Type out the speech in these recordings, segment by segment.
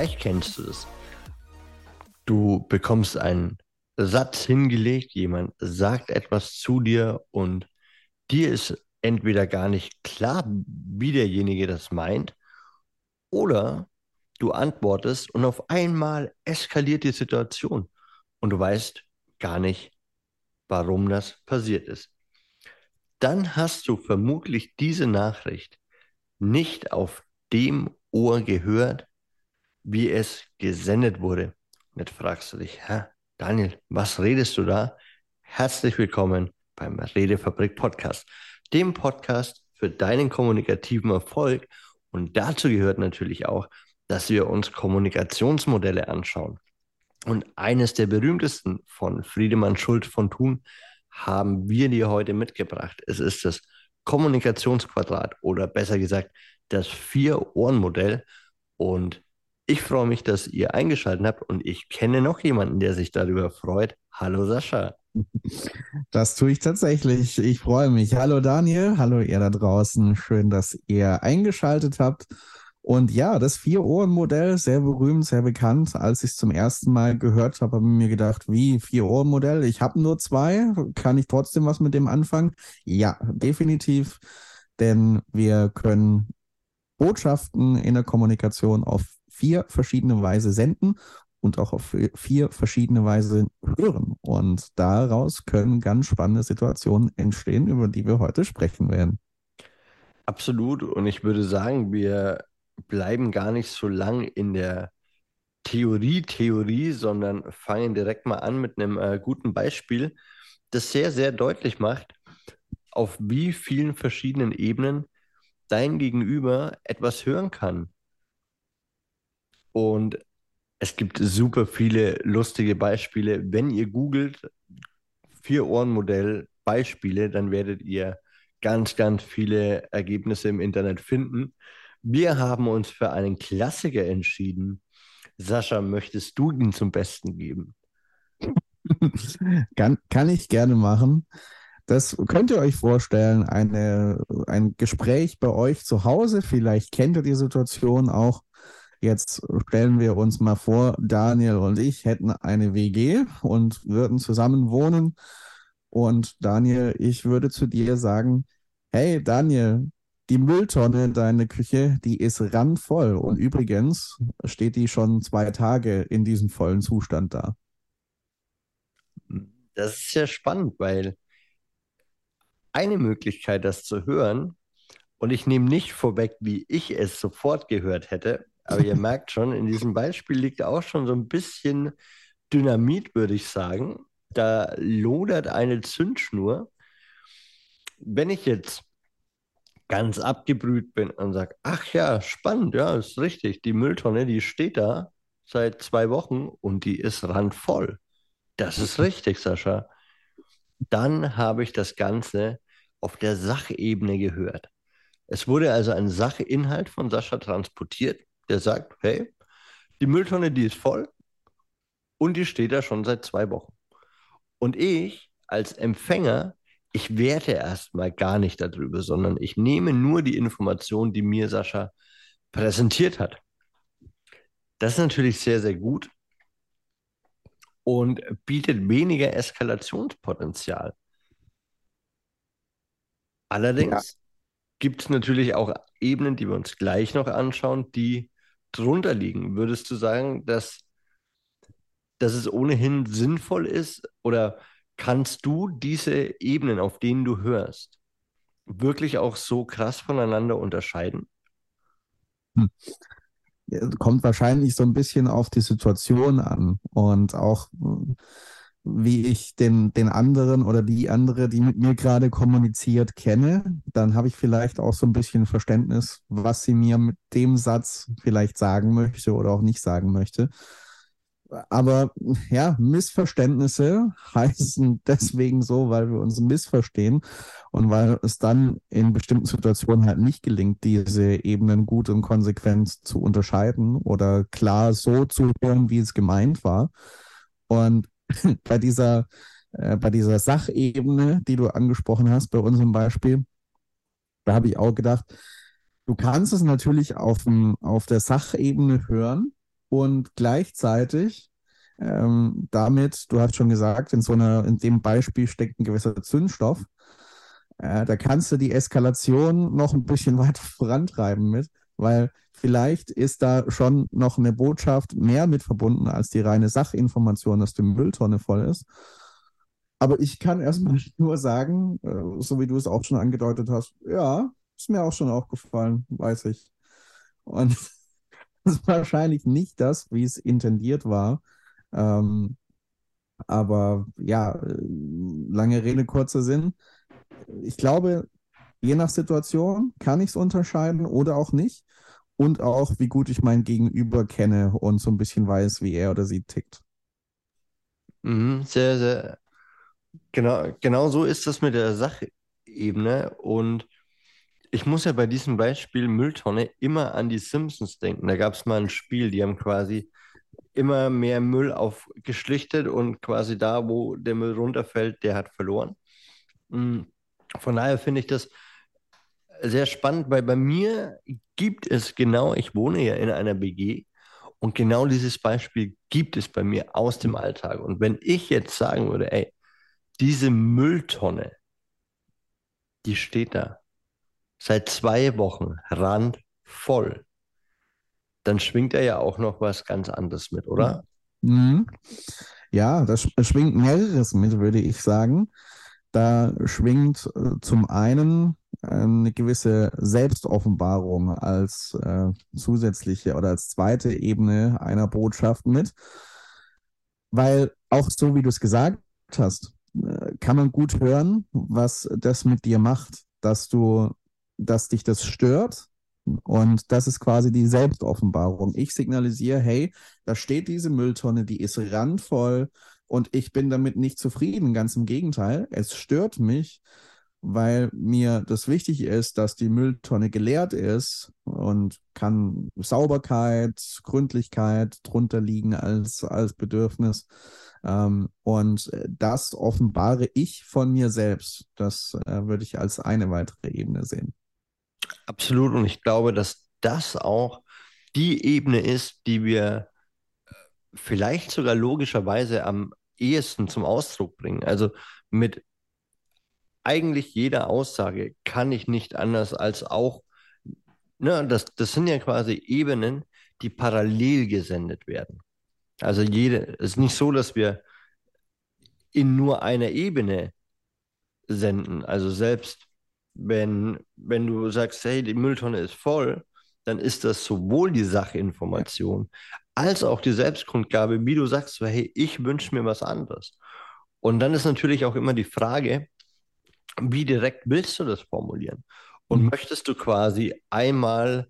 Vielleicht kennst du es. Du bekommst einen Satz hingelegt, jemand sagt etwas zu dir und dir ist entweder gar nicht klar, wie derjenige das meint, oder du antwortest und auf einmal eskaliert die Situation und du weißt gar nicht, warum das passiert ist. Dann hast du vermutlich diese Nachricht nicht auf dem Ohr gehört, wie es gesendet wurde. Jetzt fragst du dich, Hä, Daniel, was redest du da? Herzlich willkommen beim Redefabrik Podcast, dem Podcast für deinen kommunikativen Erfolg. Und dazu gehört natürlich auch, dass wir uns Kommunikationsmodelle anschauen. Und eines der berühmtesten von Friedemann Schult von Thun haben wir dir heute mitgebracht. Es ist das Kommunikationsquadrat oder besser gesagt das Vier-Ohren-Modell. Und ich freue mich, dass ihr eingeschaltet habt und ich kenne noch jemanden, der sich darüber freut. Hallo Sascha. Das tue ich tatsächlich. Ich freue mich. Hallo Daniel, hallo ihr da draußen. Schön, dass ihr eingeschaltet habt. Und ja, das Vier-Ohren-Modell, sehr berühmt, sehr bekannt. Als ich es zum ersten Mal gehört habe, habe ich mir gedacht, wie Vier-Ohren-Modell? Ich habe nur zwei. Kann ich trotzdem was mit dem anfangen? Ja, definitiv. Denn wir können Botschaften in der Kommunikation auf vier verschiedene Weise senden und auch auf vier verschiedene Weise hören. Und daraus können ganz spannende Situationen entstehen, über die wir heute sprechen werden. Absolut. Und ich würde sagen, wir bleiben gar nicht so lang in der Theorie, Theorie, sondern fangen direkt mal an mit einem äh, guten Beispiel, das sehr, sehr deutlich macht, auf wie vielen verschiedenen Ebenen dein Gegenüber etwas hören kann. Und es gibt super viele lustige Beispiele. Wenn ihr googelt, Vier-Ohren-Modell Beispiele, dann werdet ihr ganz, ganz viele Ergebnisse im Internet finden. Wir haben uns für einen Klassiker entschieden. Sascha, möchtest du ihn zum Besten geben? kann, kann ich gerne machen. Das könnt ihr euch vorstellen, eine, ein Gespräch bei euch zu Hause. Vielleicht kennt ihr die Situation auch. Jetzt stellen wir uns mal vor, Daniel und ich hätten eine WG und würden zusammen wohnen. Und Daniel, ich würde zu dir sagen, hey Daniel, die Mülltonne in deiner Küche, die ist randvoll. Und übrigens steht die schon zwei Tage in diesem vollen Zustand da. Das ist sehr spannend, weil eine Möglichkeit, das zu hören, und ich nehme nicht vorweg, wie ich es sofort gehört hätte, aber ihr merkt schon, in diesem Beispiel liegt auch schon so ein bisschen Dynamit, würde ich sagen. Da lodert eine Zündschnur. Wenn ich jetzt ganz abgebrüht bin und sage, ach ja, spannend, ja, ist richtig, die Mülltonne, die steht da seit zwei Wochen und die ist randvoll. Das ist richtig, Sascha. Dann habe ich das Ganze auf der Sachebene gehört. Es wurde also ein Sachinhalt von Sascha transportiert, der sagt, hey, die Mülltonne, die ist voll und die steht da schon seit zwei Wochen. Und ich als Empfänger ich werte erstmal gar nicht darüber, sondern ich nehme nur die Information, die mir Sascha präsentiert hat. Das ist natürlich sehr, sehr gut und bietet weniger Eskalationspotenzial. Allerdings ja. gibt es natürlich auch Ebenen, die wir uns gleich noch anschauen, die drunter liegen. Würdest du sagen, dass, dass es ohnehin sinnvoll ist oder Kannst du diese Ebenen, auf denen du hörst, wirklich auch so krass voneinander unterscheiden? Hm. Kommt wahrscheinlich so ein bisschen auf die Situation an und auch wie ich den, den anderen oder die andere, die mit mir gerade kommuniziert, kenne, dann habe ich vielleicht auch so ein bisschen Verständnis, was sie mir mit dem Satz vielleicht sagen möchte oder auch nicht sagen möchte. Aber ja, Missverständnisse heißen deswegen so, weil wir uns missverstehen und weil es dann in bestimmten Situationen halt nicht gelingt, diese Ebenen gut und konsequent zu unterscheiden oder klar so zu hören, wie es gemeint war. Und bei dieser, äh, bei dieser Sachebene, die du angesprochen hast, bei unserem Beispiel, da habe ich auch gedacht, du kannst es natürlich auf, dem, auf der Sachebene hören, und gleichzeitig ähm, damit, du hast schon gesagt, in so einer, in dem Beispiel steckt ein gewisser Zündstoff. Äh, da kannst du die Eskalation noch ein bisschen weiter vorantreiben mit, weil vielleicht ist da schon noch eine Botschaft mehr mit verbunden als die reine Sachinformation, dass die Mülltonne voll ist. Aber ich kann erstmal nur sagen, äh, so wie du es auch schon angedeutet hast, ja, ist mir auch schon aufgefallen, weiß ich. Und das ist wahrscheinlich nicht das, wie es intendiert war. Ähm, aber ja, äh, lange Rede, kurzer Sinn. Ich glaube, je nach Situation kann ich es unterscheiden oder auch nicht. Und auch, wie gut ich mein Gegenüber kenne und so ein bisschen weiß, wie er oder sie tickt. Mhm, sehr, sehr. Genau, genau so ist das mit der Sachebene. Und ich muss ja bei diesem Beispiel Mülltonne immer an die Simpsons denken. Da gab es mal ein Spiel, die haben quasi immer mehr Müll aufgeschlichtet und quasi da, wo der Müll runterfällt, der hat verloren. Mm, von daher finde ich das sehr spannend, weil bei mir gibt es genau, ich wohne ja in einer BG und genau dieses Beispiel gibt es bei mir aus dem Alltag. Und wenn ich jetzt sagen würde, ey, diese Mülltonne, die steht da seit zwei Wochen randvoll dann schwingt er ja auch noch was ganz anderes mit, oder? Mhm. Ja, das schwingt mehreres mit, würde ich sagen. Da schwingt äh, zum einen eine gewisse Selbstoffenbarung als äh, zusätzliche oder als zweite Ebene einer Botschaft mit. Weil auch so, wie du es gesagt hast, äh, kann man gut hören, was das mit dir macht, dass du, dass dich das stört, und das ist quasi die Selbstoffenbarung. Ich signalisiere, hey, da steht diese Mülltonne, die ist randvoll und ich bin damit nicht zufrieden. Ganz im Gegenteil, es stört mich, weil mir das wichtig ist, dass die Mülltonne geleert ist und kann Sauberkeit, Gründlichkeit drunter liegen als, als Bedürfnis. Ähm, und das offenbare ich von mir selbst. Das äh, würde ich als eine weitere Ebene sehen. Absolut. Und ich glaube, dass das auch die Ebene ist, die wir äh, vielleicht sogar logischerweise am ehesten zum Ausdruck bringen. Also mit eigentlich jeder Aussage kann ich nicht anders als auch, ne, das, das sind ja quasi Ebenen, die parallel gesendet werden. Also jede, es ist nicht so, dass wir in nur einer Ebene senden. Also selbst wenn, wenn du sagst, hey, die Mülltonne ist voll, dann ist das sowohl die Sachinformation als auch die Selbstkundgabe, wie du sagst, so, hey, ich wünsche mir was anderes. Und dann ist natürlich auch immer die Frage, wie direkt willst du das formulieren? Und mhm. möchtest du quasi einmal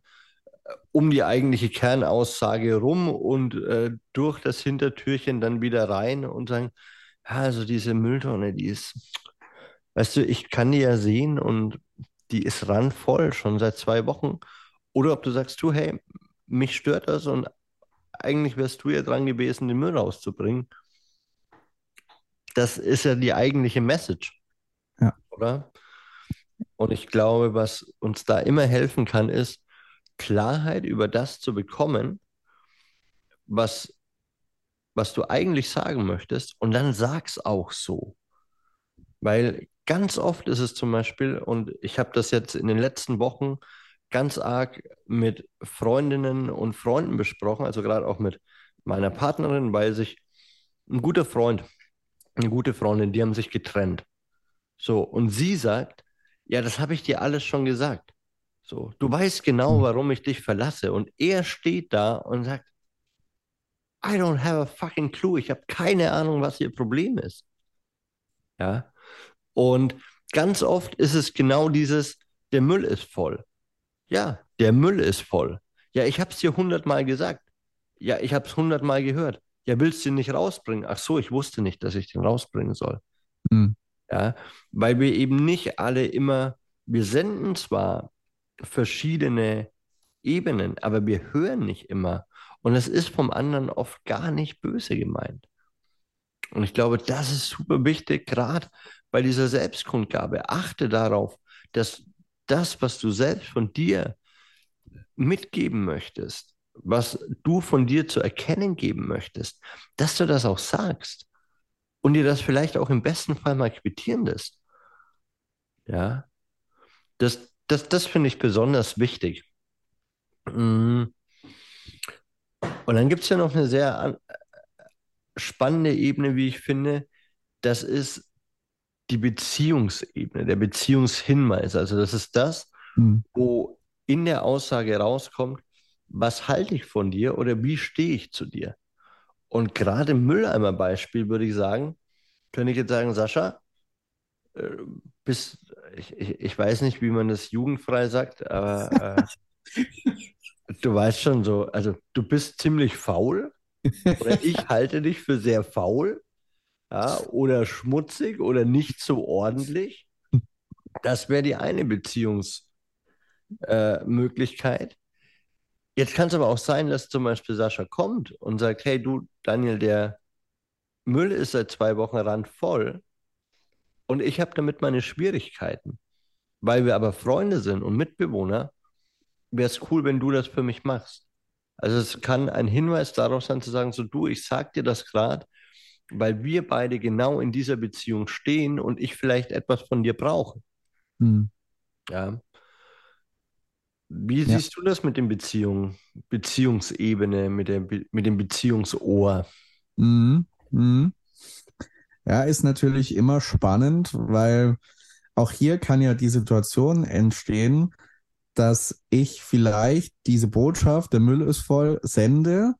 äh, um die eigentliche Kernaussage rum und äh, durch das Hintertürchen dann wieder rein und sagen, ja, also diese Mülltonne, die ist, Weißt du, ich kann die ja sehen und die ist randvoll schon seit zwei Wochen. Oder ob du sagst, du, hey, mich stört das und eigentlich wärst du ja dran gewesen, den Müll rauszubringen. Das ist ja die eigentliche Message. Ja. Oder? Und ich glaube, was uns da immer helfen kann, ist, Klarheit über das zu bekommen, was, was du eigentlich sagen möchtest. Und dann sag's auch so. Weil ganz oft ist es zum Beispiel, und ich habe das jetzt in den letzten Wochen ganz arg mit Freundinnen und Freunden besprochen, also gerade auch mit meiner Partnerin, weil sich ein guter Freund, eine gute Freundin, die haben sich getrennt. So, und sie sagt, ja, das habe ich dir alles schon gesagt. So, du weißt genau, warum ich dich verlasse. Und er steht da und sagt, I don't have a fucking clue. Ich habe keine Ahnung, was ihr Problem ist. Ja. Und ganz oft ist es genau dieses, der Müll ist voll. Ja, der Müll ist voll. Ja, ich habe es dir hundertmal gesagt. Ja, ich habe es hundertmal gehört. Ja, willst du ihn nicht rausbringen? Ach so, ich wusste nicht, dass ich den rausbringen soll. Mhm. Ja, weil wir eben nicht alle immer, wir senden zwar verschiedene Ebenen, aber wir hören nicht immer. Und es ist vom anderen oft gar nicht böse gemeint. Und ich glaube, das ist super wichtig, gerade bei dieser Selbstkundgabe. Achte darauf, dass das, was du selbst von dir mitgeben möchtest, was du von dir zu erkennen geben möchtest, dass du das auch sagst und dir das vielleicht auch im besten Fall mal quittieren lässt. Ja, das, das, das finde ich besonders wichtig. Mhm. Und dann gibt es ja noch eine sehr spannende Ebene, wie ich finde. Das ist die Beziehungsebene, der Beziehungshinweis. Also das ist das, mhm. wo in der Aussage rauskommt, was halte ich von dir oder wie stehe ich zu dir? Und gerade im Mülleimer-Beispiel würde ich sagen, könnte ich jetzt sagen, Sascha, äh, bist, ich, ich, ich, weiß nicht, wie man das jugendfrei sagt, aber äh, du weißt schon so, also du bist ziemlich faul oder ich halte dich für sehr faul ja, oder schmutzig oder nicht so ordentlich. Das wäre die eine Beziehungsmöglichkeit. Äh, Jetzt kann es aber auch sein, dass zum Beispiel Sascha kommt und sagt, hey du, Daniel, der Müll ist seit zwei Wochen randvoll und ich habe damit meine Schwierigkeiten. Weil wir aber Freunde sind und Mitbewohner, wäre es cool, wenn du das für mich machst. Also es kann ein Hinweis darauf sein, zu sagen, so du, ich sag dir das gerade, weil wir beide genau in dieser Beziehung stehen und ich vielleicht etwas von dir brauche. Hm. Ja. Wie ja. siehst du das mit den Beziehungen, Beziehungsebene, mit, der, mit dem Beziehungsohr? Mhm. Mhm. Ja, ist natürlich immer spannend, weil auch hier kann ja die Situation entstehen, dass ich vielleicht diese Botschaft, der Müll ist voll, sende.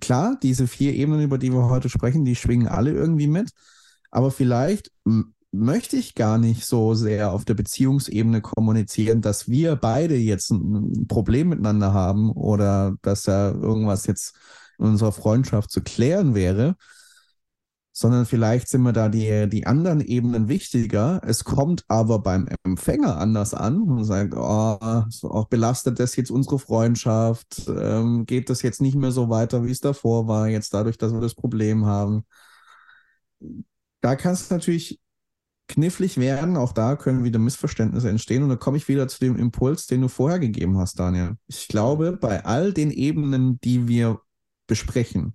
Klar, diese vier Ebenen, über die wir heute sprechen, die schwingen alle irgendwie mit. Aber vielleicht möchte ich gar nicht so sehr auf der Beziehungsebene kommunizieren, dass wir beide jetzt ein Problem miteinander haben oder dass da irgendwas jetzt in unserer Freundschaft zu klären wäre, sondern vielleicht sind mir da die, die anderen Ebenen wichtiger. Es kommt aber beim Empfänger anders an und sagt, oh, so belastet das jetzt unsere Freundschaft? Ähm, geht das jetzt nicht mehr so weiter, wie es davor war, jetzt dadurch, dass wir das Problem haben? Da kann es natürlich knifflig werden. Auch da können wieder Missverständnisse entstehen. Und da komme ich wieder zu dem Impuls, den du vorher gegeben hast, Daniel. Ich glaube, bei all den Ebenen, die wir besprechen,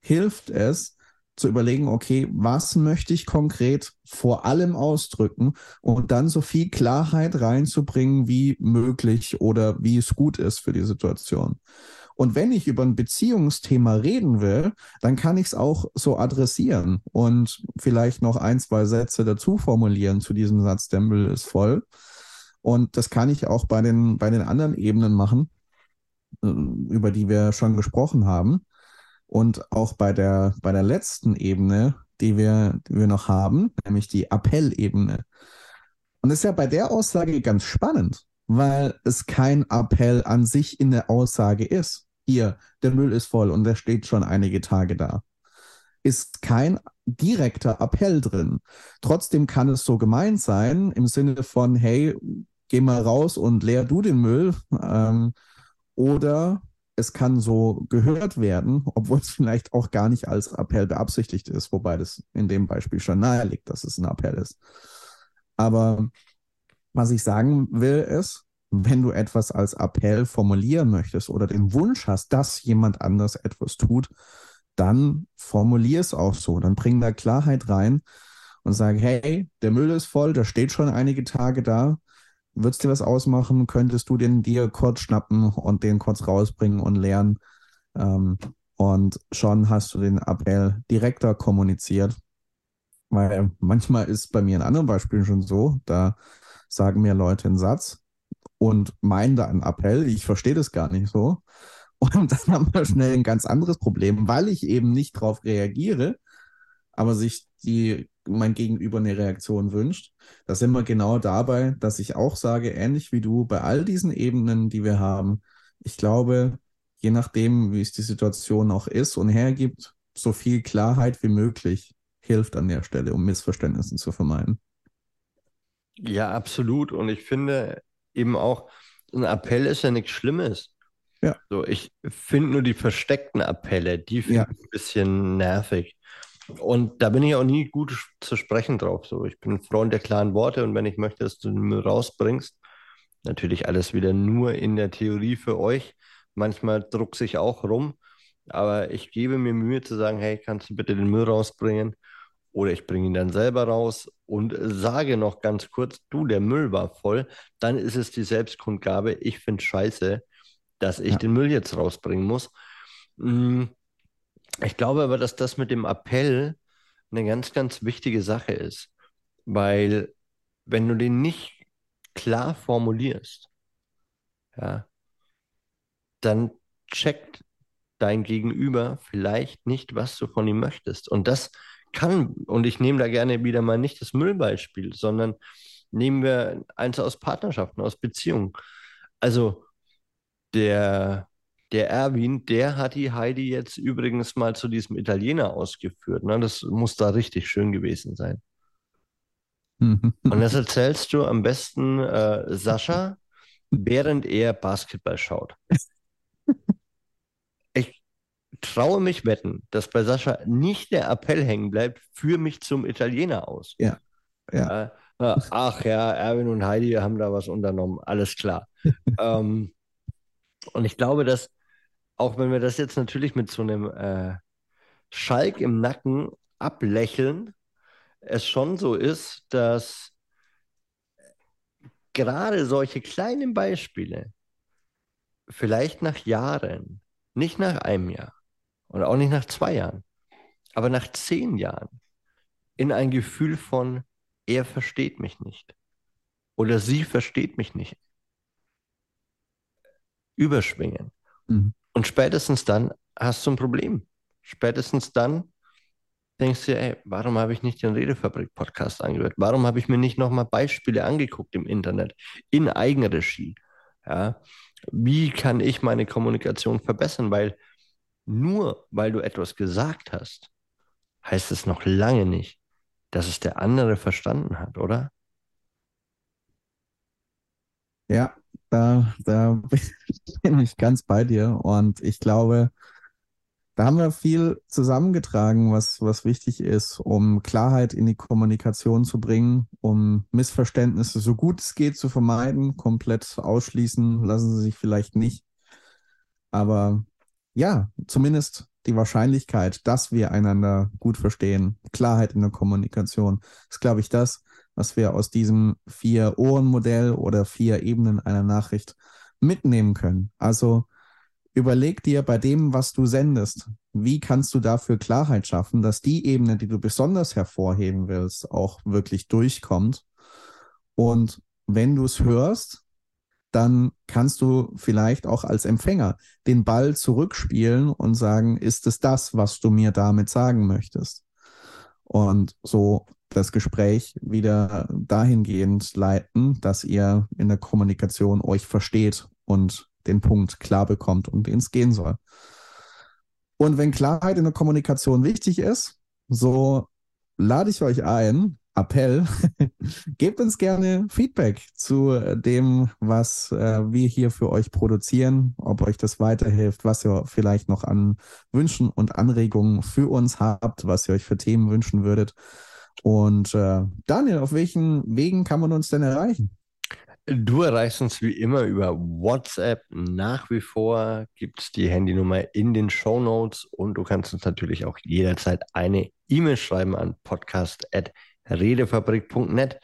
hilft es, zu überlegen, okay, was möchte ich konkret vor allem ausdrücken und dann so viel Klarheit reinzubringen wie möglich oder wie es gut ist für die Situation. Und wenn ich über ein Beziehungsthema reden will, dann kann ich es auch so adressieren und vielleicht noch ein, zwei Sätze dazu formulieren zu diesem Satz, der Müll ist voll. Und das kann ich auch bei den, bei den anderen Ebenen machen, äh, über die wir schon gesprochen haben. Und auch bei der, bei der letzten Ebene, die wir, die wir noch haben, nämlich die Appellebene. Und das ist ja bei der Aussage ganz spannend, weil es kein Appell an sich in der Aussage ist hier, der Müll ist voll und der steht schon einige Tage da. Ist kein direkter Appell drin. Trotzdem kann es so gemeint sein, im Sinne von, hey, geh mal raus und leer du den Müll. Ähm, oder es kann so gehört werden, obwohl es vielleicht auch gar nicht als Appell beabsichtigt ist, wobei das in dem Beispiel schon nahe liegt, dass es ein Appell ist. Aber was ich sagen will, ist, wenn du etwas als Appell formulieren möchtest oder den Wunsch hast, dass jemand anders etwas tut, dann formulier es auch so. Dann bring da Klarheit rein und sag, hey, der Müll ist voll, der steht schon einige Tage da. Würdest dir was ausmachen? Könntest du den dir kurz schnappen und den kurz rausbringen und lernen? Ähm, und schon hast du den Appell direkter kommuniziert. Weil manchmal ist bei mir in anderen Beispielen schon so, da sagen mir Leute einen Satz und meinen da einen Appell. Ich verstehe das gar nicht so. Und dann haben wir schnell ein ganz anderes Problem, weil ich eben nicht darauf reagiere, aber sich die, mein Gegenüber eine Reaktion wünscht. Da sind wir genau dabei, dass ich auch sage, ähnlich wie du, bei all diesen Ebenen, die wir haben, ich glaube, je nachdem, wie es die Situation auch ist und hergibt, so viel Klarheit wie möglich hilft an der Stelle, um Missverständnisse zu vermeiden. Ja, absolut. Und ich finde, eben auch, ein Appell ist ja nichts Schlimmes. Ja. So, ich finde nur die versteckten Appelle, die finde ja. ich ein bisschen nervig. Und da bin ich auch nie gut zu sprechen drauf. So, ich bin ein Freund der klaren Worte und wenn ich möchte, dass du den Müll rausbringst, natürlich alles wieder nur in der Theorie für euch, Manchmal druckse ich auch rum, aber ich gebe mir Mühe zu sagen, hey, kannst du bitte den Müll rausbringen? Oder ich bringe ihn dann selber raus und sage noch ganz kurz, du, der Müll war voll. Dann ist es die Selbstkundgabe, ich finde scheiße, dass ich ja. den Müll jetzt rausbringen muss. Hm, ich glaube aber, dass das mit dem Appell eine ganz, ganz wichtige Sache ist, weil wenn du den nicht klar formulierst, ja, dann checkt dein Gegenüber vielleicht nicht, was du von ihm möchtest. Und das kann, und ich nehme da gerne wieder mal nicht das Müllbeispiel, sondern nehmen wir eins aus Partnerschaften, aus Beziehungen. Also der, der Erwin, der hat die Heidi jetzt übrigens mal zu diesem Italiener ausgeführt. Ne? Das muss da richtig schön gewesen sein. und das erzählst du am besten äh, Sascha, während er Basketball schaut. Ich traue mich wetten, dass bei Sascha nicht der Appell hängen bleibt, führ mich zum Italiener aus. Ja. ja. Äh, ach ja, Erwin und Heidi haben da was unternommen, alles klar. ähm, und ich glaube, dass, auch wenn wir das jetzt natürlich mit so einem äh, Schalk im Nacken ablächeln, es schon so ist, dass gerade solche kleinen Beispiele vielleicht nach Jahren, nicht nach einem Jahr und auch nicht nach zwei Jahren, aber nach zehn Jahren in ein Gefühl von, er versteht mich nicht oder sie versteht mich nicht überschwingen. Mhm. Und spätestens dann hast du ein Problem. Spätestens dann denkst du, ey, warum habe ich nicht den Redefabrik-Podcast angehört? Warum habe ich mir nicht nochmal Beispiele angeguckt im Internet, in Eigenregie? Ja, wie kann ich meine Kommunikation verbessern? Weil nur weil du etwas gesagt hast, heißt es noch lange nicht, dass es der andere verstanden hat, oder? Ja, da, da bin ich ganz bei dir und ich glaube, da haben wir viel zusammengetragen, was, was wichtig ist, um Klarheit in die Kommunikation zu bringen, um Missverständnisse so gut es geht zu vermeiden. Komplett ausschließen lassen sie sich vielleicht nicht. Aber ja, zumindest die Wahrscheinlichkeit, dass wir einander gut verstehen, Klarheit in der Kommunikation, ist, glaube ich, das, was wir aus diesem Vier-Ohren-Modell oder vier Ebenen einer Nachricht mitnehmen können. Also überleg dir bei dem, was du sendest, wie kannst du dafür Klarheit schaffen, dass die Ebene, die du besonders hervorheben willst, auch wirklich durchkommt. Und wenn du es hörst, dann kannst du vielleicht auch als Empfänger den Ball zurückspielen und sagen, ist es das, was du mir damit sagen möchtest? Und so das Gespräch wieder dahingehend leiten, dass ihr in der Kommunikation euch versteht und den Punkt klar bekommt, um den es gehen soll. Und wenn Klarheit in der Kommunikation wichtig ist, so lade ich euch ein, Appell, gebt uns gerne Feedback zu dem, was äh, wir hier für euch produzieren, ob euch das weiterhilft, was ihr vielleicht noch an Wünschen und Anregungen für uns habt, was ihr euch für Themen wünschen würdet. Und äh, Daniel, auf welchen Wegen kann man uns denn erreichen? Du erreichst uns wie immer über WhatsApp. Nach wie vor gibt es die Handynummer in den Show Notes und du kannst uns natürlich auch jederzeit eine E-Mail schreiben an podcast.redefabrik.net.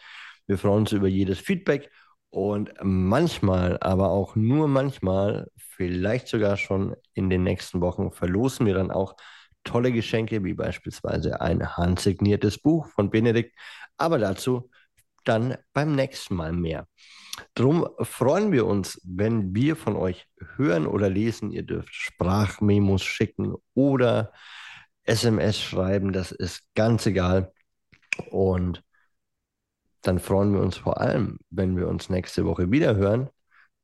Wir freuen uns über jedes Feedback und manchmal, aber auch nur manchmal, vielleicht sogar schon in den nächsten Wochen, verlosen wir dann auch tolle Geschenke, wie beispielsweise ein handsigniertes Buch von Benedikt. Aber dazu dann beim nächsten Mal mehr. Drum freuen wir uns, wenn wir von euch hören oder lesen. Ihr dürft Sprachmemos schicken oder SMS schreiben, das ist ganz egal. Und dann freuen wir uns vor allem, wenn wir uns nächste Woche wieder hören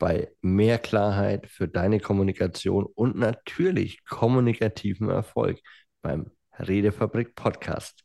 bei mehr Klarheit für deine Kommunikation und natürlich kommunikativen Erfolg beim Redefabrik Podcast.